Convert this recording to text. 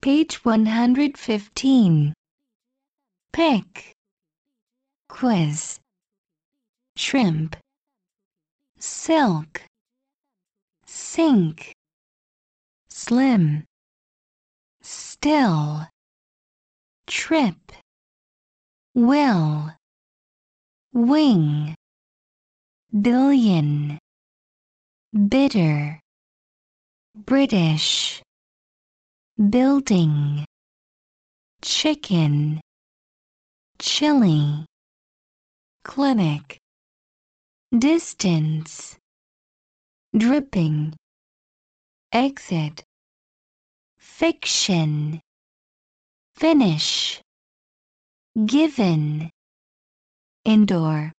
Page 115. Pick. Quiz. Shrimp. Silk. Sink. Slim. Still. Trip. Will. Wing. Billion. Bitter. British building. Chicken. Chili. Clinic. Distance. Dripping. Exit. Fiction. Finish. Given. Indoor